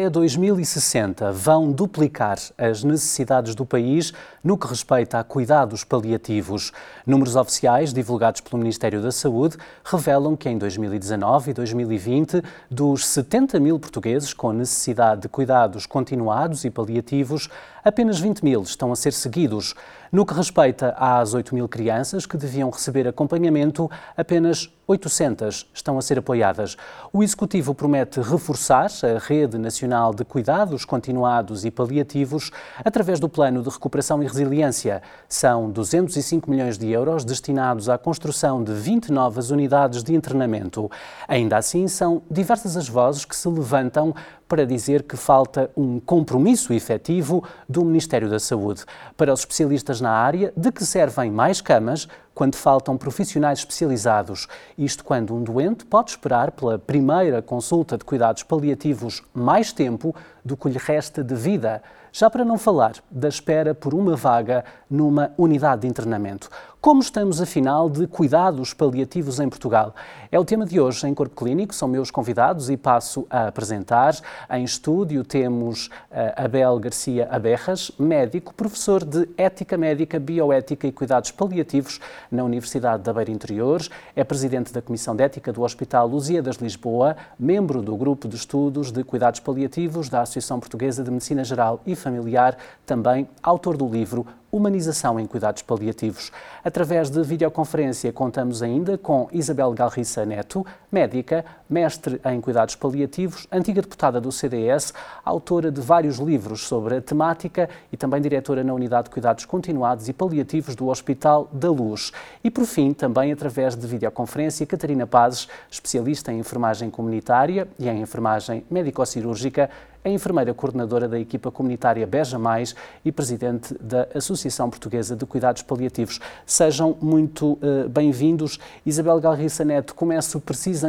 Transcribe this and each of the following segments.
Até 2060 vão duplicar as necessidades do país no que respeita a cuidados paliativos. Números oficiais divulgados pelo Ministério da Saúde revelam que em 2019 e 2020, dos 70 mil portugueses com necessidade de cuidados continuados e paliativos, apenas 20 mil estão a ser seguidos. No que respeita às 8 mil crianças que deviam receber acompanhamento, apenas 800 estão a ser apoiadas. O Executivo promete reforçar a Rede Nacional de Cuidados Continuados e Paliativos através do Plano de Recuperação e Resiliência. São 205 milhões de euros destinados à construção de 20 novas unidades de internamento. Ainda assim, são diversas as vozes que se levantam para dizer que falta um compromisso efetivo do Ministério da Saúde. Para os especialistas na área, de que servem mais camas quando faltam profissionais especializados. Isto quando um doente pode esperar pela primeira consulta de cuidados paliativos mais tempo do que lhe resta de vida. Já para não falar da espera por uma vaga numa unidade de internamento. Como estamos, afinal, de cuidados paliativos em Portugal? É o tema de hoje em Corpo Clínico, são meus convidados e passo a apresentar. Em estúdio temos uh, Abel Garcia Aberras, médico, professor de Ética Médica, Bioética e Cuidados Paliativos na Universidade da Beira Interior, é presidente da Comissão de Ética do Hospital Lusíadas Lisboa, membro do Grupo de Estudos de Cuidados Paliativos da Associação Portuguesa de Medicina Geral e Familiar, também autor do livro humanização em cuidados paliativos. Através de videoconferência, contamos ainda com Isabel Galriça Neto, médica, mestre em cuidados paliativos, antiga deputada do CDS, autora de vários livros sobre a temática e também diretora na Unidade de Cuidados Continuados e Paliativos do Hospital da Luz. E, por fim, também através de videoconferência, Catarina Pazes, especialista em enfermagem comunitária e em enfermagem médico-cirúrgica, é enfermeira coordenadora da equipa comunitária Beja Mais e presidente da Associação Portuguesa de Cuidados Paliativos. Sejam muito uh, bem-vindos. Isabel Galriça Neto, começo precisamente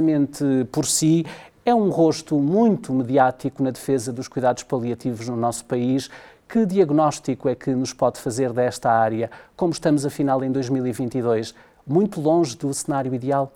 por si. É um rosto muito mediático na defesa dos cuidados paliativos no nosso país. Que diagnóstico é que nos pode fazer desta área? Como estamos, afinal, em 2022? Muito longe do cenário ideal?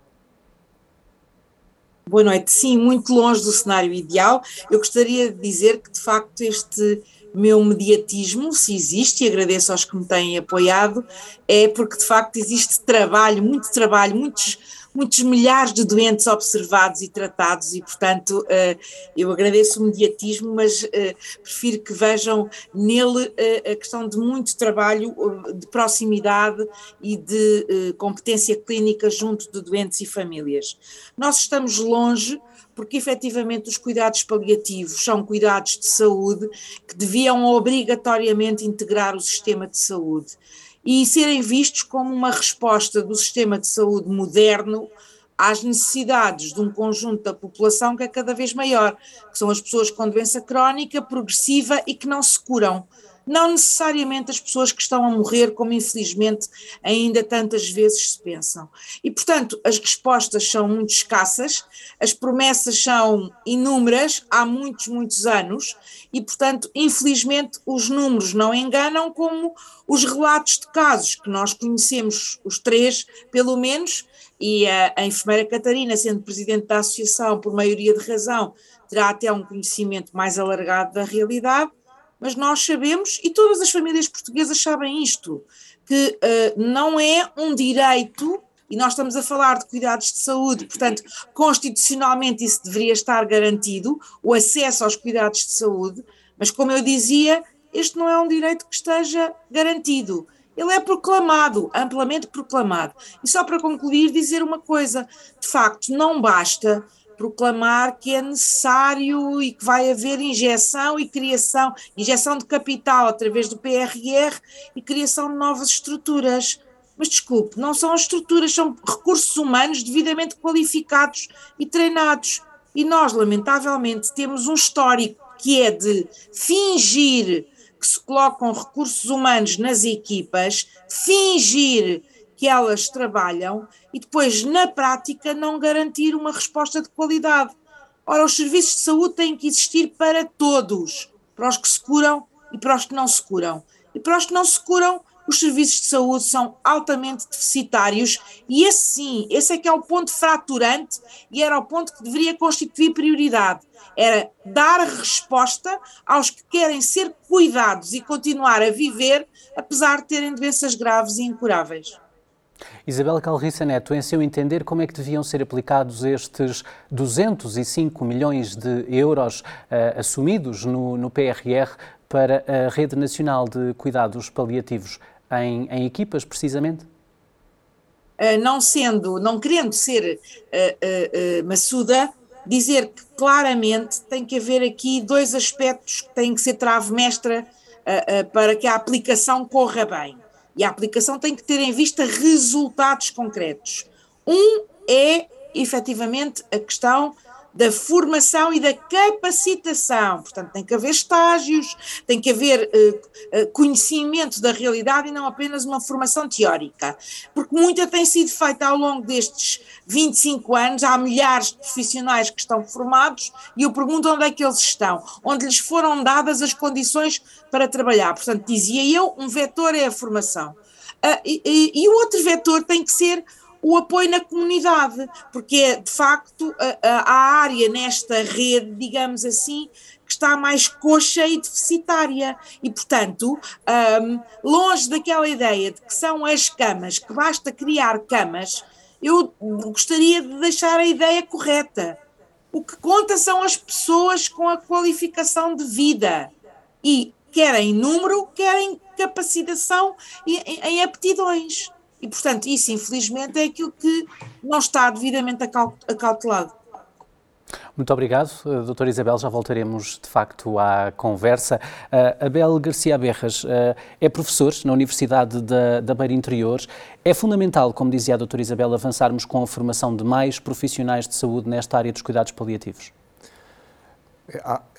Boa noite. Sim, muito longe do cenário ideal. Eu gostaria de dizer que, de facto, este meu mediatismo, se existe, e agradeço aos que me têm apoiado, é porque, de facto, existe trabalho, muito trabalho, muitos muitos milhares de doentes observados e tratados e, portanto, eh, eu agradeço o mediatismo, mas eh, prefiro que vejam nele eh, a questão de muito trabalho de proximidade e de competência clínica junto de doentes e famílias. Nós estamos longe porque efetivamente os cuidados paliativos são cuidados de saúde que deviam obrigatoriamente integrar o sistema de saúde e serem vistos como uma resposta do sistema de saúde moderno às necessidades de um conjunto da população que é cada vez maior, que são as pessoas com doença crónica, progressiva e que não se curam não necessariamente as pessoas que estão a morrer, como infelizmente ainda tantas vezes se pensam. E, portanto, as respostas são muito escassas, as promessas são inúmeras há muitos, muitos anos, e, portanto, infelizmente, os números não enganam, como os relatos de casos que nós conhecemos, os três, pelo menos, e a, a enfermeira Catarina, sendo presidente da associação por maioria de razão, terá até um conhecimento mais alargado da realidade mas nós sabemos, e todas as famílias portuguesas sabem isto, que uh, não é um direito, e nós estamos a falar de cuidados de saúde, portanto, constitucionalmente isso deveria estar garantido, o acesso aos cuidados de saúde, mas como eu dizia, este não é um direito que esteja garantido. Ele é proclamado, amplamente proclamado. E só para concluir, dizer uma coisa: de facto, não basta proclamar que é necessário e que vai haver injeção e criação, injeção de capital através do PRR e criação de novas estruturas. Mas desculpe, não são as estruturas, são recursos humanos devidamente qualificados e treinados. E nós, lamentavelmente, temos um histórico que é de fingir que se colocam recursos humanos nas equipas, fingir que elas trabalham e depois, na prática, não garantir uma resposta de qualidade. Ora, os serviços de saúde têm que existir para todos, para os que se curam e para os que não se curam. E para os que não se curam, os serviços de saúde são altamente deficitários e esse sim, esse é que é o ponto fraturante e era o ponto que deveria constituir prioridade. Era dar resposta aos que querem ser cuidados e continuar a viver, apesar de terem doenças graves e incuráveis. Isabela Calriça Neto, em seu entender, como é que deviam ser aplicados estes 205 milhões de euros uh, assumidos no, no PRR para a Rede Nacional de Cuidados Paliativos? em, em equipas, precisamente? Uh, não sendo, não querendo ser uh, maçuda, dizer que claramente tem que haver aqui dois aspectos que têm que ser trave mestra para que a aplicação corra bem. E a aplicação tem que ter em vista resultados concretos. Um é, efetivamente, a questão da formação e da capacitação. Portanto, tem que haver estágios, tem que haver uh, conhecimento da realidade e não apenas uma formação teórica. Porque muita tem sido feita ao longo destes 25 anos, há milhares de profissionais que estão formados e eu pergunto onde é que eles estão, onde lhes foram dadas as condições para trabalhar. Portanto, dizia eu, um vetor é a formação. Uh, e, e, e o outro vetor tem que ser o apoio na comunidade, porque é de facto a, a área nesta rede, digamos assim, que está mais coxa e deficitária. E, portanto, um, longe daquela ideia de que são as camas, que basta criar camas, eu gostaria de deixar a ideia correta. O que conta são as pessoas com a qualificação de vida. E querem número, querem capacitação em, em aptidões. E, portanto, isso, infelizmente, é aquilo que não está devidamente acautelado. Muito obrigado, eh, doutora Isabel. Já voltaremos, de facto, à conversa. Uh, Abel Garcia Berras uh, é professor na Universidade da, da Beira Interior. É fundamental, como dizia a doutora Isabel, avançarmos com a formação de mais profissionais de saúde nesta área dos cuidados paliativos.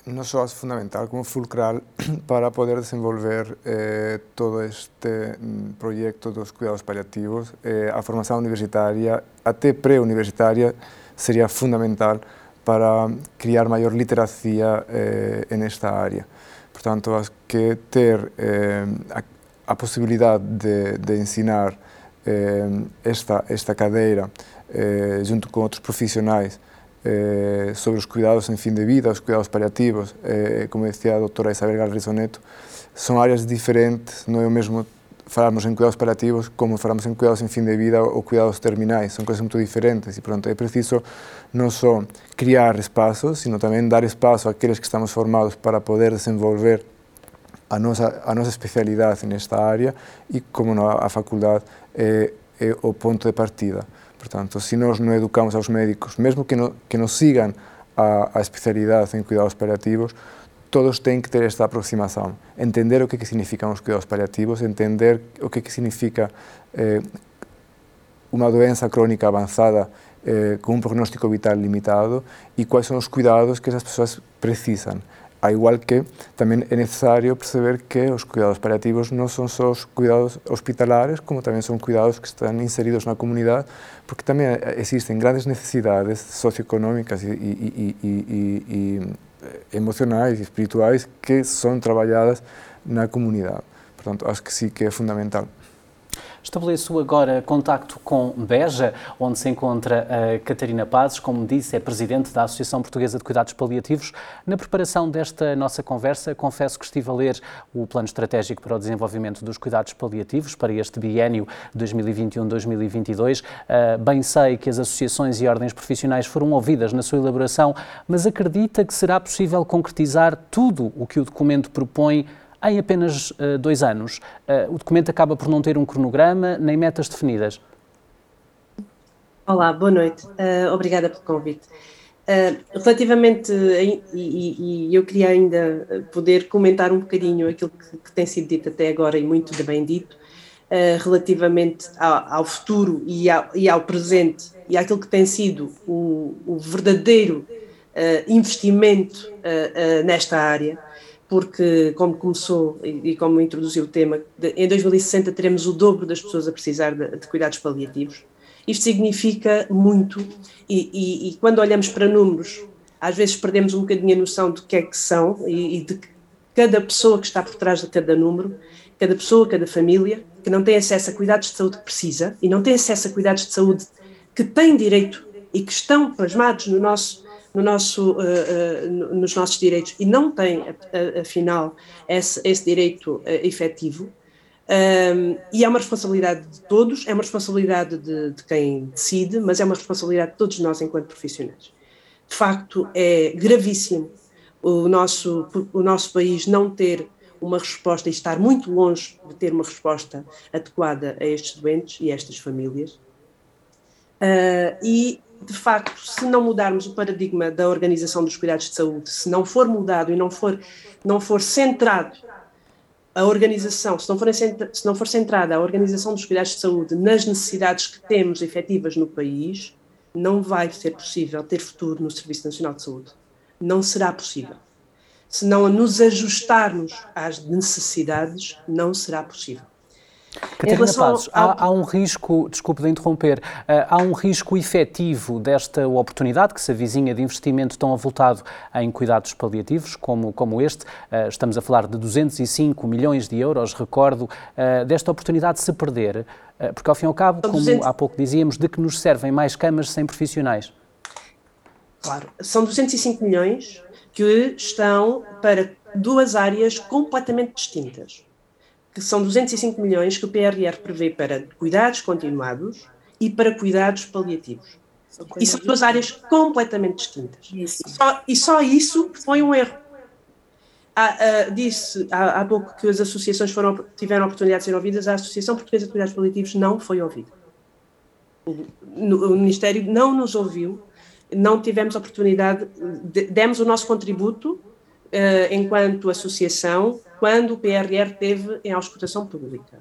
non só é fundamental como fulcral para poder desenvolver eh, todo este mm, proxecto dos cuidados paliativos. Eh, a formación universitaria, até preuniversitaria, sería fundamental para mm, criar maior literacia eh, en esta área. Por tanto, has que ter eh, a, a posibilidade de, de ensinar eh, esta, esta cadeira eh, junto con outros profissionais eh, sobre os cuidados em fim de vida, os cuidados paliativos, eh, como dizia a doutora Isabel Galrizo Neto, são áreas diferentes, não é o mesmo falarmos em cuidados paliativos como falamos em cuidados em fim de vida ou cuidados terminais, são coisas muito diferentes e pronto, é preciso não só criar espaços, sino também dar espaço àqueles que estamos formados para poder desenvolver a nossa, a nossa especialidade nesta área e, como não, a faculdade é, é o ponto de partida. Portanto, se nós não educamos aos médicos, mesmo que, no, que nos sigam a, a especialidade em cuidados paliativos, todos têm que ter esta aproximação, entender o que, que significam os cuidados paliativos, entender o que, que significa eh, uma doença crónica avançada eh, com um prognóstico vital limitado e quais são os cuidados que essas pessoas precisam. Ao igual que também é necessário perceber que os cuidados paliativos não são só os cuidados hospitalares, como também são cuidados que estão inseridos na comunidade, porque também existem grandes necessidades socioeconómicas e, e, e, e emocionais e espirituais que são trabalhadas na comunidade. Portanto, acho que sim que é fundamental. Estabeleço agora contacto com Beja, onde se encontra a Catarina Pazes, como disse, é presidente da Associação Portuguesa de Cuidados Paliativos. Na preparação desta nossa conversa, confesso que estive a ler o Plano Estratégico para o Desenvolvimento dos Cuidados Paliativos para este biênio 2021-2022. Ah, bem sei que as associações e ordens profissionais foram ouvidas na sua elaboração, mas acredita que será possível concretizar tudo o que o documento propõe em apenas uh, dois anos. Uh, o documento acaba por não ter um cronograma nem metas definidas. Olá, boa noite. Uh, obrigada pelo convite. relativamente, e, e, e, eu queria ainda poder comentar um bocadinho aquilo que, que tem sido dito até agora e muito bem dito, relativamente ao, ao futuro e ao, e ao, presente e àquilo que tem sido o, o verdadeiro investimento nesta área porque, como começou e, como introduziu o tema, em 2060 teremos o dobro das pessoas a precisar de, de cuidados paliativos. Isto significa muito, e, e, e, quando olhamos para números, às vezes perdemos um bocadinho a noção do que é que são e, e de cada pessoa que está por trás de cada número, cada pessoa, cada família, que não tem acesso a cuidados de saúde que precisa e não tem acesso a cuidados de saúde que tem direito e que estão plasmados no nosso, no nosso, uh, uh, nos nossos direitos e não tem, afinal, esse, esse direito uh, efetivo. Um, e é uma responsabilidade de todos, é uma responsabilidade de, de, quem decide, mas é uma responsabilidade de todos nós enquanto profissionais. De facto, é gravíssimo o nosso, o nosso país não ter uma resposta e estar muito longe de ter uma resposta adequada a estes doentes e a estas famílias. Uh, e, de facto, se não mudarmos o paradigma da organização dos cuidados de saúde, se não for mudado e não for, não for centrado a organização, se não, for, se não for centrada a organização dos cuidados de saúde nas necessidades que temos efetivas no país, não vai ser possível ter futuro no Serviço Nacional de Saúde. Não será possível. Se não nos ajustarmos às necessidades, não será possível. Catarina Passos, ao... há, há, um risco, desculpe de interromper, uh, há um risco efetivo desta oportunidade que se avizinha de investimento tão avultado em cuidados paliativos como, como este, uh, estamos a falar de 205 milhões de euros, recordo, uh, desta oportunidade se perder, porque ao fim e ao cabo, como 200... há pouco dizíamos, de que nos servem mais camas sem profissionais? Claro, são 205 milhões que estão para duas áreas completamente distintas que são 205 milhões que o PRR prevê para cuidados continuados e para cuidados paliativos. E são duas áreas completamente distintas. E só, e só, isso foi um erro. Ah, disse há, há, pouco que as associações foram, tiveram a oportunidade de ser ouvidas, a Associação Portuguesa de Cuidados Paliativos não foi ouvida. O, o Ministério não nos ouviu, não tivemos oportunidade, de, demos o nosso contributo uh, enquanto associação quando o PRR teve em auscultação pública.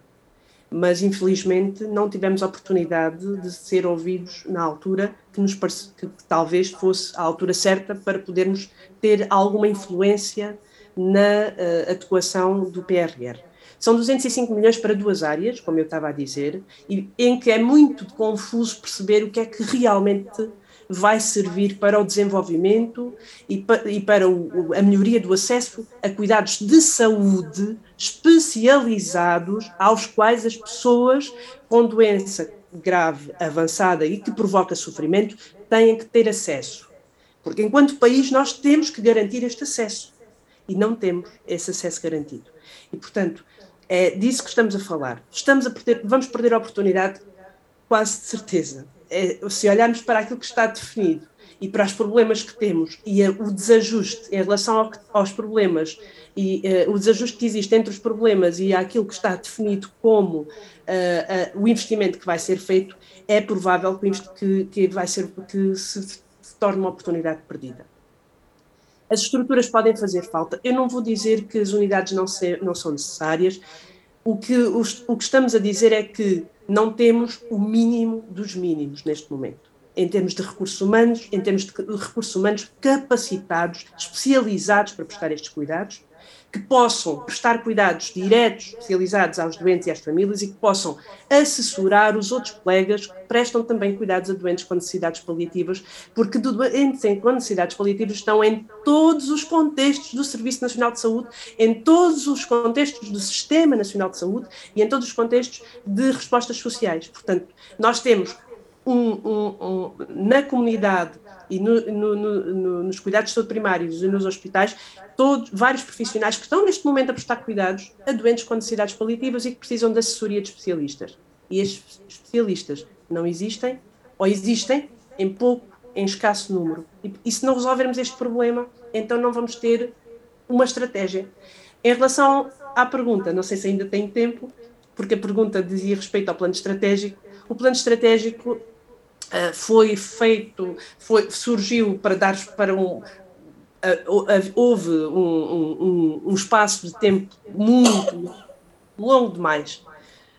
Mas, infelizmente, não tivemos a oportunidade de ser ouvidos na altura que, nos parece, que talvez fosse a altura certa para podermos ter alguma influência na uh, do PRR. São 205 milhões para duas áreas, como eu estava a dizer, e em que é muito confuso perceber o que é que realmente vai servir para o desenvolvimento e, e para o, a melhoria do acesso a cuidados de saúde especializados aos quais as pessoas com doença grave, avançada e que provoca sofrimento têm que ter acesso. Porque enquanto país nós temos que garantir este acesso e não temos esse acesso garantido. E portanto, é disso que estamos a falar. Estamos a perder, vamos perder a oportunidade, quase de certeza se olharmos para aquilo que está definido e para os problemas que temos e a, o desajuste em relação ao, aos problemas e uh, o desajuste que existe entre os problemas e aquilo que está definido como uh, o investimento que vai ser feito, é provável que, que vai ser que se, torne uma oportunidade perdida. As estruturas podem fazer falta. Eu não vou dizer que as unidades não, não são necessárias. O que, os, o que estamos a dizer é que não temos o mínimo dos mínimos neste momento, em termos de recursos humanos, em termos de recursos humanos capacitados, especializados para prestar estes cuidados, que possam prestar cuidados diretos, especializados aos doentes e às famílias e que possam assessorar os outros colegas que prestam também cuidados a doentes com necessidades paliativas, porque doentes com necessidades paliativas estão em todos os contextos do Serviço Nacional de Saúde, em todos os contextos do Sistema Nacional de Saúde e em todos os contextos de respostas sociais. Portanto, nós temos um, um, um, na comunidade e no, no, no, nos cuidados de saúde primários e nos hospitais, todos, vários profissionais que estão neste momento a prestar cuidados a doentes com necessidades paliativas e que precisam de assessoria de especialistas. E estes especialistas não existem, ou existem em pouco, em escasso número. E, e se não resolvermos este problema, então não vamos ter uma estratégia. Em relação à pergunta, não sei se ainda tem tempo, porque a pergunta dizia respeito ao plano estratégico. O plano estratégico Uh, foi feito, foi, surgiu para dar para um. Uh, houve um, um, um, espaço de tempo muito longo demais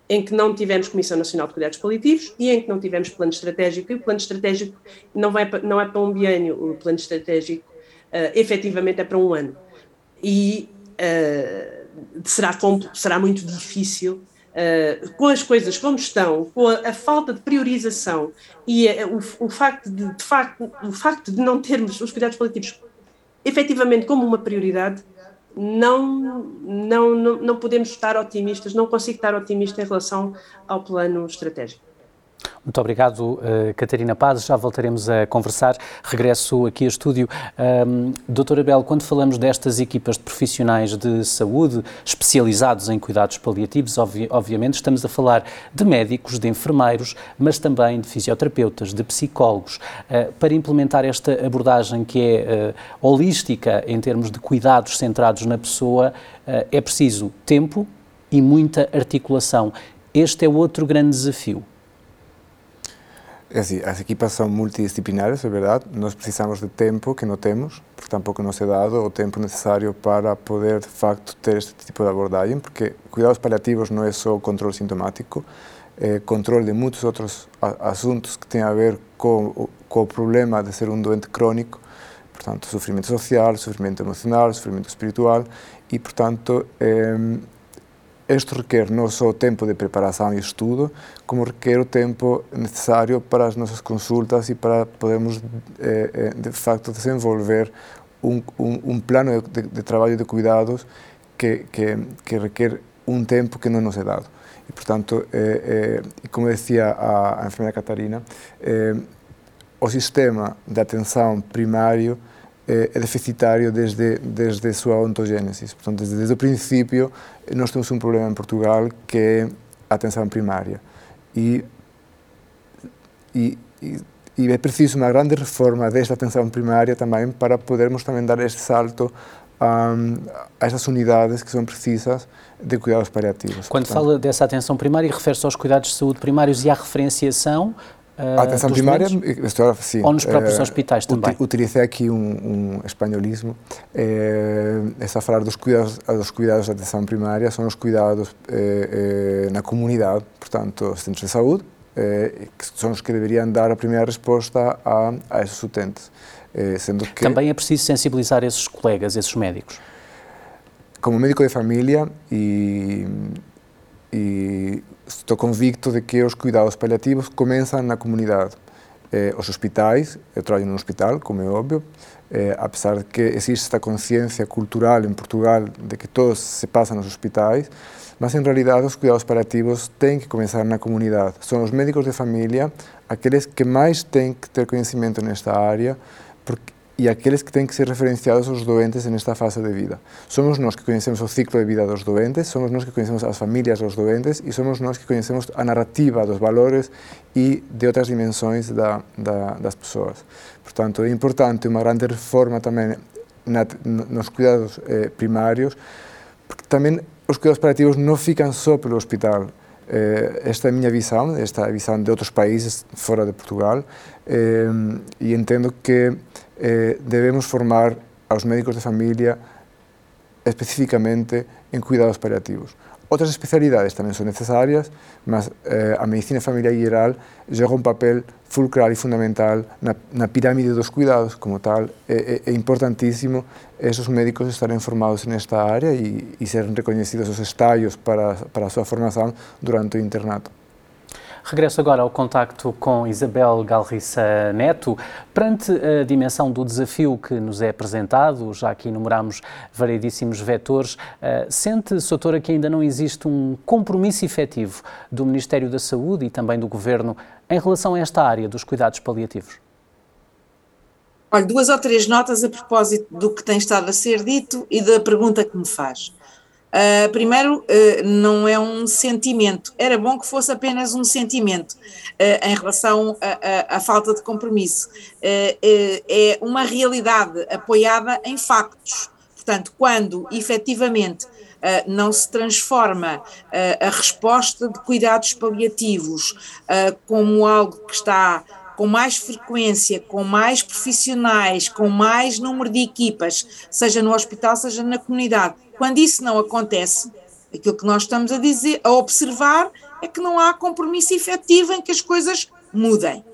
em que não tivemos Comissão Nacional de Cuidados Paliativos e em que não tivemos plano estratégico. E o plano estratégico não, vai, não é para um biênio, o plano estratégico uh, efetivamente é para um ano. E uh, será, será muito difícil Uh, com as coisas como estão, com a, a falta de priorização e a, o, o, facto de, de, facto, o facto de não termos os cuidados paliativos efetivamente como uma prioridade, não, não, não, não podemos estar otimistas, não consigo estar otimista em relação ao plano estratégico. Muito obrigado, uh, Catarina Paz. Já voltaremos a conversar. Regresso aqui a estúdio. Um, Doutora Bel, quando falamos destas equipas de profissionais de saúde especializados em cuidados paliativos, obvi obviamente estamos a falar de médicos, de enfermeiros, mas também de fisioterapeutas, de psicólogos. Uh, para implementar esta abordagem que é uh, holística em termos de cuidados centrados na pessoa, é preciso tempo e muita articulação. Este é outro grande desafio. É assim, as equipas são multidisciplinares, é verdade. Nós precisamos de tempo que não temos, porque tampouco nos é dado o tempo necessário para poder, de facto, ter este tipo de abordagem, porque cuidados paliativos não é só controle sintomático, é controle de muitos outros assuntos que têm a ver com, com o problema de ser um doente crónico, portanto, sofrimento social, sofrimento emocional, sofrimento espiritual, e, portanto, é, isto requer não só tempo de preparação e estudo, como requer o tempo necessário para as nossas consultas e para podermos, eh, eh, de facto, desenvolver um, um, um plano de, de, trabalho de cuidados que, que, que, requer um tempo que não nos é dado. E, portanto, eh, eh, como dizia a, a enfermeira Catarina, eh, o sistema de atenção primário é, é deficitário desde, desde a sua ontogênese. Portanto, desde, desde o princípio, nós temos um problema em Portugal que é a atenção primária. E, e, e é preciso uma grande reforma desta atenção primária também para podermos também dar este salto a, a estas unidades que são precisas de cuidados paliativos. Quando Portanto, fala dessa atenção primária, refere-se aos cuidados de saúde primários e à referenciação a atenção primária, estou, sim, ou nos próprios uh, hospitais também? Utilizei aqui um, um espanholismo. É, está a falar dos cuidados, dos cuidados de atenção primária, são os cuidados é, é, na comunidade, portanto, os centros de saúde, que são os que deveriam dar a primeira resposta a, a esses utentes. sendo que, também é preciso sensibilizar esses colegas, esses médicos? Como médico de família e, e estou convicto de que os cuidados paliativos começam na comunidade. Eh, os hospitais, eu trabalho num hospital, como é óbvio, eh, apesar de que existe esta consciência cultural em Portugal de que todos se passam nos hospitais, mas em realidade os cuidados paliativos têm que começar na comunidade. São os médicos de família aqueles que mais têm que ter conhecimento nesta área, porque e aqueles que têm que ser referenciados aos doentes nesta fase de vida. Somos nós que conhecemos o ciclo de vida dos doentes, somos nós que conhecemos as famílias dos doentes e somos nós que conhecemos a narrativa dos valores e de outras dimensões da, da, das pessoas. Portanto, é importante uma grande reforma também na, nos cuidados eh, primários, porque também os cuidados paliativos não ficam só pelo hospital. Eh, esta é a minha esta é a visão de outros países fora de Portugal, e entendo que eh, debemos formar aos médicos de familia especificamente en cuidados paliativos. Outras especialidades tamén son necesarias, mas eh, a medicina familiar geral joga un papel fulcral e fundamental na, na pirámide dos cuidados como tal. É, é, é importantísimo esos médicos estarem formados nesta área e, e serem reconhecidos os estallos para, para formación durante o internato. Regresso agora ao contacto com Isabel Galriça Neto. Perante a dimensão do desafio que nos é apresentado, já que enumeramos variedíssimos vetores, eh, sente, Soutora, que ainda não existe um compromisso efetivo do Ministério da Saúde e também do Governo em relação a esta área dos cuidados paliativos? Olha, duas ou três notas a propósito do que tem estado a ser dito e da pergunta que me faz. Uh, primeiro, uh, não é um sentimento, era bom que fosse apenas um sentimento uh, em relação à falta de compromisso. é uma realidade apoiada em factos. Portanto, quando efetivamente não se transforma a resposta de cuidados paliativos como algo que está com mais frequência, com mais profissionais, com mais número de equipas, seja no hospital, seja na comunidade, quando isso não acontece, aquilo que nós estamos a dizer, a observar, é que não há compromisso efetivo em que as coisas mudem.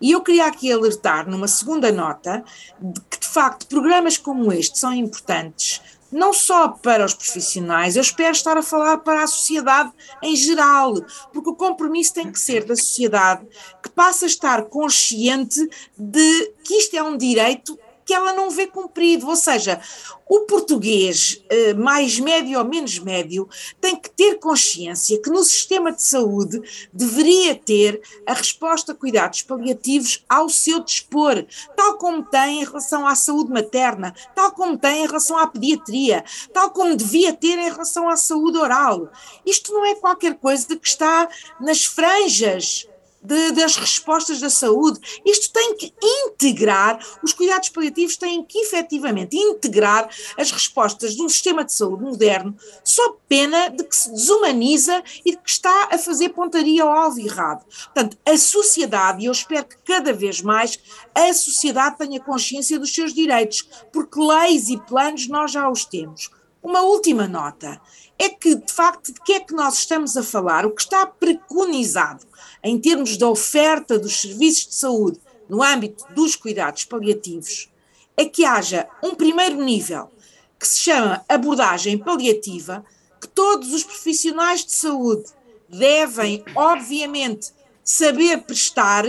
E eu queria aqui alertar, numa segunda nota, de que de facto programas como este são importantes, não só para os profissionais, eu espero estar a falar para a sociedade em geral, porque o compromisso tem que ser da sociedade que passa a estar consciente de que isto é um direito que ela não vê cumprido. Ou seja, o português, eh, mais médio ou menos médio, tem que ter consciência que no sistema de saúde deveria ter a resposta a cuidados paliativos ao seu dispor, tal como tem em relação à saúde materna, tal como tem em relação à pediatria, tal como devia ter em relação à saúde oral. Isto não é qualquer coisa que está nas franjas de, das respostas da saúde. Isto tem que integrar, os cuidados paliativos têm que efetivamente integrar as respostas de um sistema de saúde moderno, só pena de que se desumaniza e de que está a fazer pontaria ao alvo errado. Portanto, a sociedade, e eu espero que cada vez mais a sociedade tenha consciência dos seus direitos, porque leis e planos nós já os temos. Uma última nota é que, de facto, de que é que nós estamos a falar? O que está preconizado em termos da oferta dos serviços de saúde no âmbito dos cuidados paliativos, é que haja um primeiro nível que se chama abordagem paliativa, que todos os profissionais de saúde devem, obviamente, saber prestar,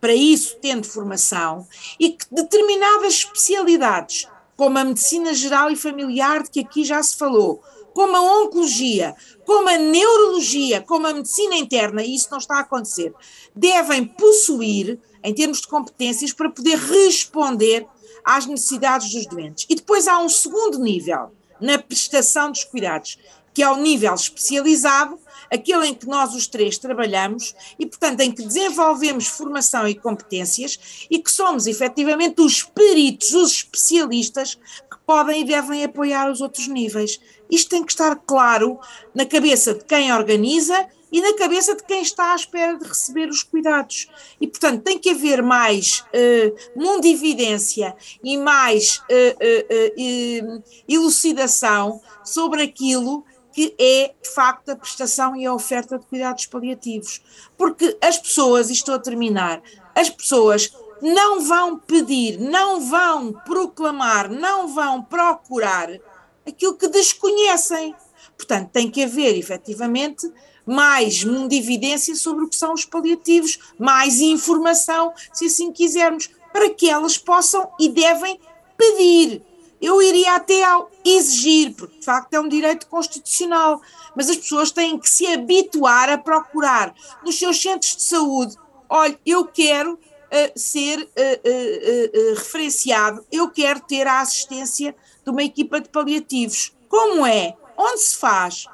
para isso tendo formação, e que determinadas especialidades, como a medicina geral e familiar, de que aqui já se falou, como a oncologia, como a neurologia, como a medicina interna, e isso não está a acontecer, devem possuir, em termos de competências, para poder responder às necessidades dos doentes. E depois há um segundo nível na prestação dos cuidados, que é o nível especializado, aquele em que nós os três trabalhamos e, portanto, em que desenvolvemos formação e competências e que somos efetivamente os peritos, os especialistas que podem e devem apoiar os outros níveis. Isto tem que estar claro na cabeça de quem organiza e na cabeça de quem está à espera de receber os cuidados. E, portanto, tem que haver mais uh, mundividência e mais uh, uh, elucidação sobre aquilo que é, de facto, a prestação e a oferta de cuidados paliativos. Porque as pessoas, e estou a terminar, as pessoas não vão pedir, não vão proclamar, não vão procurar aquilo que desconhecem. Portanto, tem que haver, efetivamente, mais mundividência sobre o que são os paliativos, mais informação, se assim quisermos, para que elas possam e devem pedir. Eu iria até ao exigir, porque de facto é um direito constitucional, mas as pessoas têm que se habituar a procurar nos seus centros de saúde. Olha, eu quero uh, ser uh, uh, referenciado, eu quero ter a assistência de uma equipa de paliativos. Como é? Onde se faz?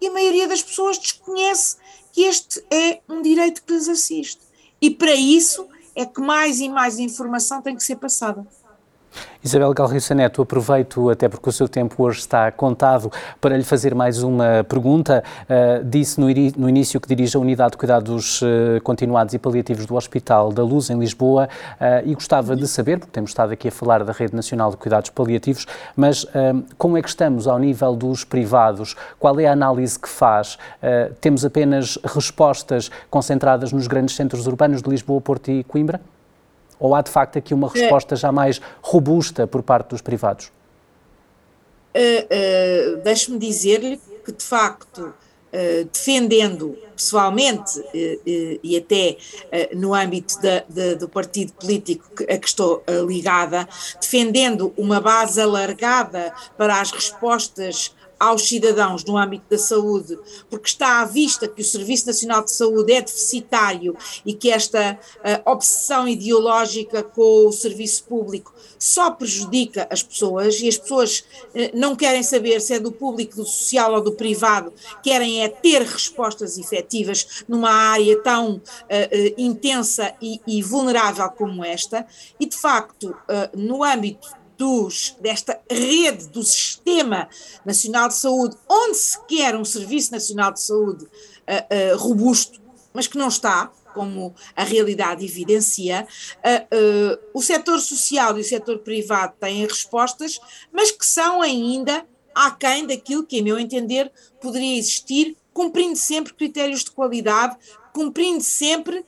E a maioria das pessoas desconhece que este é um direito que lhes assiste. E para isso é que mais e mais informação tem que ser passada. Isabel Galriça Neto, aproveito, até porque o seu tempo hoje está contado, para lhe fazer mais uma pergunta. Uh, disse no, no, início que dirige a Unidade de Cuidados uh, Continuados e Paliativos do Hospital da Luz, em Lisboa, uh, e gostava de saber, porque temos estado aqui a falar da Rede Nacional de Cuidados Paliativos, mas como é que estamos ao nível dos privados? Qual é a análise que faz? temos apenas respostas concentradas nos grandes centros urbanos de Lisboa, Porto e Coimbra? Ou há de facto aqui uma resposta já mais robusta por parte dos privados? Uh, uh, Deixe-me dizer-lhe que, de facto, uh, defendendo pessoalmente e até no âmbito da, da, do partido político a que estou ligada, defendendo uma base alargada para as respostas aos cidadãos no âmbito da saúde, porque está à vista que o Serviço Nacional de Saúde é deficitário e que esta uh, obsessão ideológica com o serviço público só prejudica as pessoas e as pessoas uh, não querem saber se é do público, do social ou do privado, querem é ter respostas efetivas numa área tão uh, intensa e, e, vulnerável como esta, e de facto, no âmbito dos, desta rede do Sistema Nacional de Saúde, onde se quer um Serviço Nacional de Saúde uh, uh, robusto, mas que não está, como a realidade evidencia, uh, o setor social e o setor privado têm respostas, mas que são ainda aquém daquilo que, em meu entender, poderia existir, cumprindo sempre critérios de qualidade, cumprindo sempre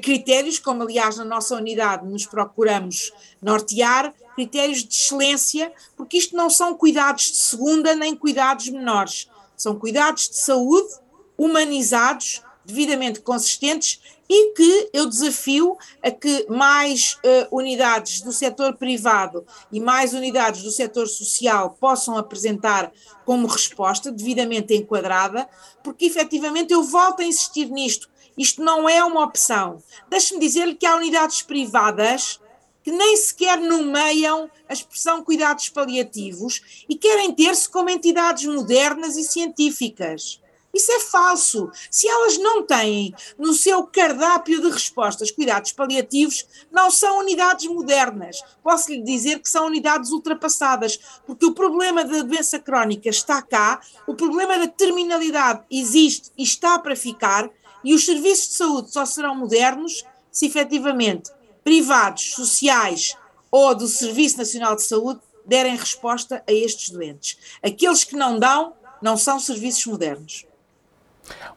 critérios, como aliás na nossa unidade nos procuramos nortear, critérios de excelência, porque isto não são cuidados de segunda nem cuidados menores, são cuidados de saúde humanizados devidamente consistentes e que eu desafio a que mais uh, unidades do setor privado e mais unidades do setor social possam apresentar como resposta devidamente enquadrada, porque efetivamente eu volto a insistir nisto. Isto não é uma opção. Deixe-me dizer-lhe que há unidades privadas que nem sequer nomeiam a expressão cuidados paliativos e querem ter-se como entidades modernas e científicas. Isso é falso. Se elas não têm no seu cardápio de respostas cuidados paliativos, não são unidades modernas. Posso lhe dizer que são unidades ultrapassadas, porque o problema da doença crónica está cá, o problema da terminalidade existe e está para ficar, e os serviços de saúde só serão modernos se efetivamente privados, sociais ou do Serviço Nacional de Saúde derem resposta a estes doentes. Aqueles que não dão, não são serviços modernos.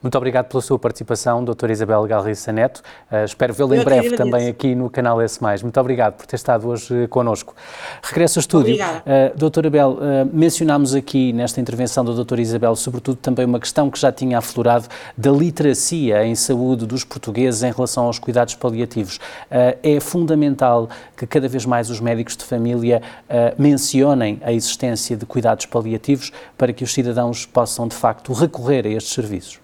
Muito obrigado pela sua participação, doutora Isabel Galriça Neto. Uh, espero vê-la em breve também aqui no canal S+. Muito obrigado por ter estado hoje connosco. Regresso ao estúdio. Uh, doutora Abel, uh, mencionámos aqui nesta intervenção da doutora Isabel, sobretudo também uma questão que já tinha aflorado da literacia em saúde dos portugueses em relação aos cuidados paliativos. Uh, é fundamental que cada vez mais os médicos de família mencionem a existência de cuidados paliativos para que os cidadãos possam, de facto, recorrer a estes serviços.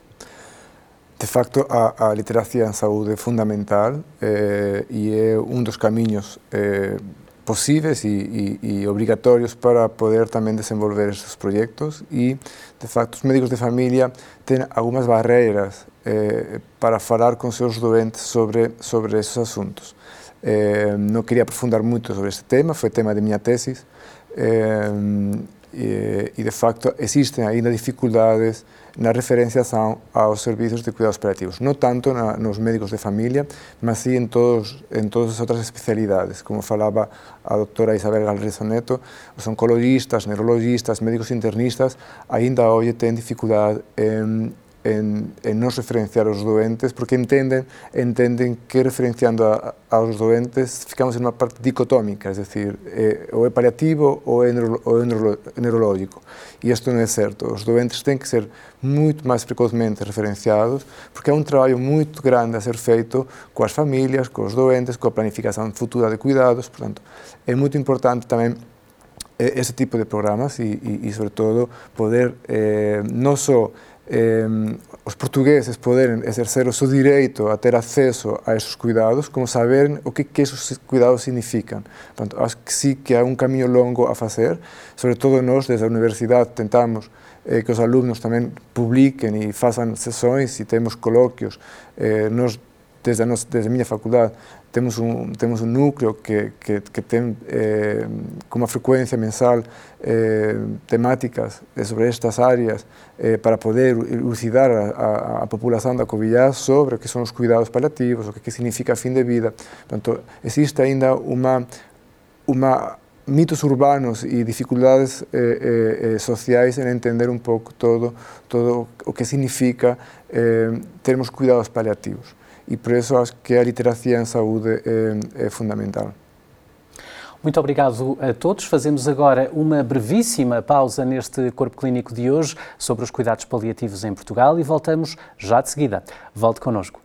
De facto, a, a literacia en saúde é fundamental eh, e é un dos camiños eh, posibles e, e, e obrigatorios para poder tamén desenvolver estes proxectos e, de facto, os médicos de familia ten algunhas barreiras eh, para falar con seus doentes sobre, sobre esos asuntos. Eh, non quería aprofundar moito sobre este tema, foi tema de miña tesis, eh, e, e de facto existen ainda dificultades na referenciação aos serviços de cuidados paliativos, não tanto na, nos médicos de família, mas sim em, todos, em todas as outras especialidades, como falava a doutora Isabel Galrezo Neto, os oncologistas, neurologistas, médicos internistas ainda hoje têm dificuldade em en, en non referenciar os doentes, porque entenden, entenden que referenciando a, aos doentes ficamos en unha parte dicotómica, es decir, eh, ou é paliativo ou é, neuro, ou é neuro, neurológico. E isto non é certo. Os doentes têm que ser moito máis precocemente referenciados, porque é un traballo moito grande a ser feito coas familias, cos doentes, coa planificación futura de cuidados, portanto, é moito importante tamén ese tipo de programas e, e, e sobre todo, poder eh, non só eh, os portugueses poderem exercer o seu direito a ter acesso a esses cuidados, como saberem o que, que esses cuidados significam. Portanto, acho que sim que há um caminho longo a fazer, sobretudo nós, desde a universidade, tentamos eh, que os alunos também publiquem e façam sessões e temos colóquios. Eh, nós, desde a, nossa, desde a minha faculdade, temos um, temos um núcleo que, que, que tem eh, com uma frequência mensal eh, temáticas sobre estas áreas eh, para poder elucidar a, a, a, população da Covilhã sobre o que são os cuidados paliativos, o que, que significa fim de vida. Portanto, existe ainda uma, uma mitos urbanos e dificuldades eh, eh, eh sociais em entender um pouco todo, todo o que significa eh, termos cuidados paliativos e por isso acho que a literacia em saúde é, é fundamental. Muito obrigado a todos. Fazemos agora uma brevíssima pausa neste Corpo Clínico de hoje sobre os cuidados paliativos em Portugal e voltamos já de seguida. Volte connosco.